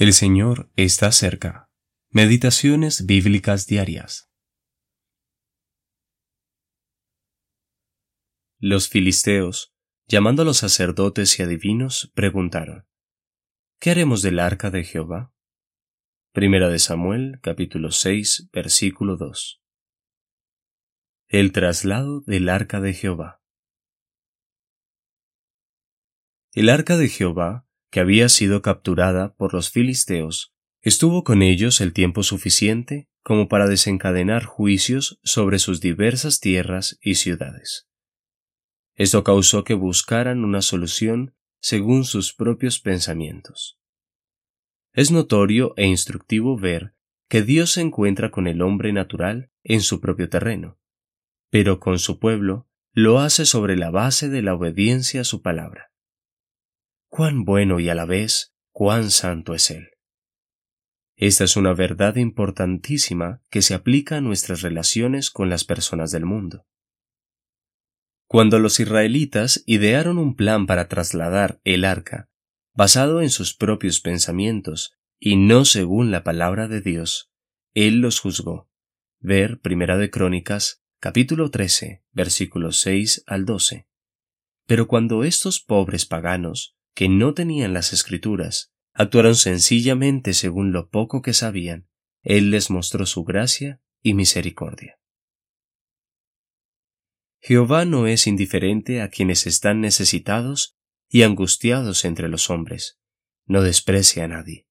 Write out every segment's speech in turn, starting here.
El Señor está cerca. Meditaciones bíblicas diarias. Los filisteos, llamando a los sacerdotes y adivinos, preguntaron, ¿Qué haremos del arca de Jehová? Primera de Samuel, capítulo 6, versículo 2. El traslado del arca de Jehová. El arca de Jehová que había sido capturada por los filisteos, estuvo con ellos el tiempo suficiente como para desencadenar juicios sobre sus diversas tierras y ciudades. Esto causó que buscaran una solución según sus propios pensamientos. Es notorio e instructivo ver que Dios se encuentra con el hombre natural en su propio terreno, pero con su pueblo lo hace sobre la base de la obediencia a su palabra cuán bueno y a la vez cuán santo es Él. Esta es una verdad importantísima que se aplica a nuestras relaciones con las personas del mundo. Cuando los israelitas idearon un plan para trasladar el arca, basado en sus propios pensamientos y no según la palabra de Dios, Él los juzgó. Ver Primera de Crónicas, capítulo 13, versículos 6 al 12. Pero cuando estos pobres paganos que no tenían las escrituras, actuaron sencillamente según lo poco que sabían, Él les mostró su gracia y misericordia. Jehová no es indiferente a quienes están necesitados y angustiados entre los hombres, no desprecia a nadie.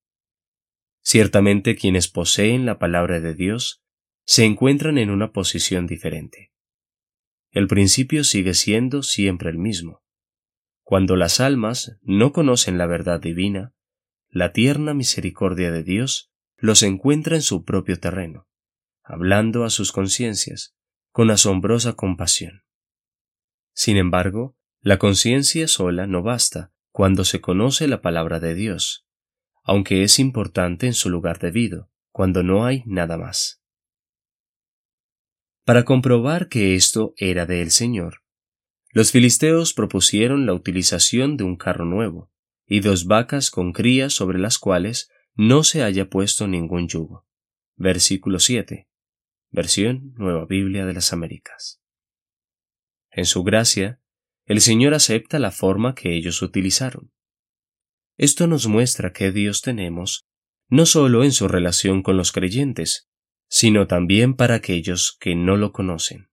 Ciertamente quienes poseen la palabra de Dios se encuentran en una posición diferente. El principio sigue siendo siempre el mismo. Cuando las almas no conocen la verdad divina, la tierna misericordia de Dios los encuentra en su propio terreno, hablando a sus conciencias, con asombrosa compasión. Sin embargo, la conciencia sola no basta cuando se conoce la palabra de Dios, aunque es importante en su lugar debido, cuando no hay nada más. Para comprobar que esto era del Señor, los filisteos propusieron la utilización de un carro nuevo y dos vacas con crías sobre las cuales no se haya puesto ningún yugo. Versículo 7. Versión Nueva Biblia de las Américas. En su gracia, el Señor acepta la forma que ellos utilizaron. Esto nos muestra que Dios tenemos no solo en su relación con los creyentes, sino también para aquellos que no lo conocen.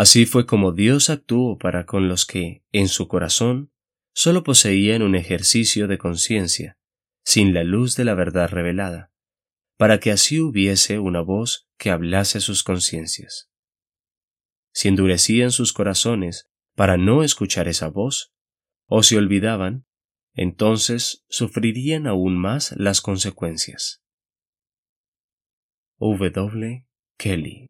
Así fue como Dios actuó para con los que, en su corazón, solo poseían un ejercicio de conciencia, sin la luz de la verdad revelada, para que así hubiese una voz que hablase sus conciencias. Si endurecían sus corazones para no escuchar esa voz, o se olvidaban, entonces sufrirían aún más las consecuencias. W. Kelly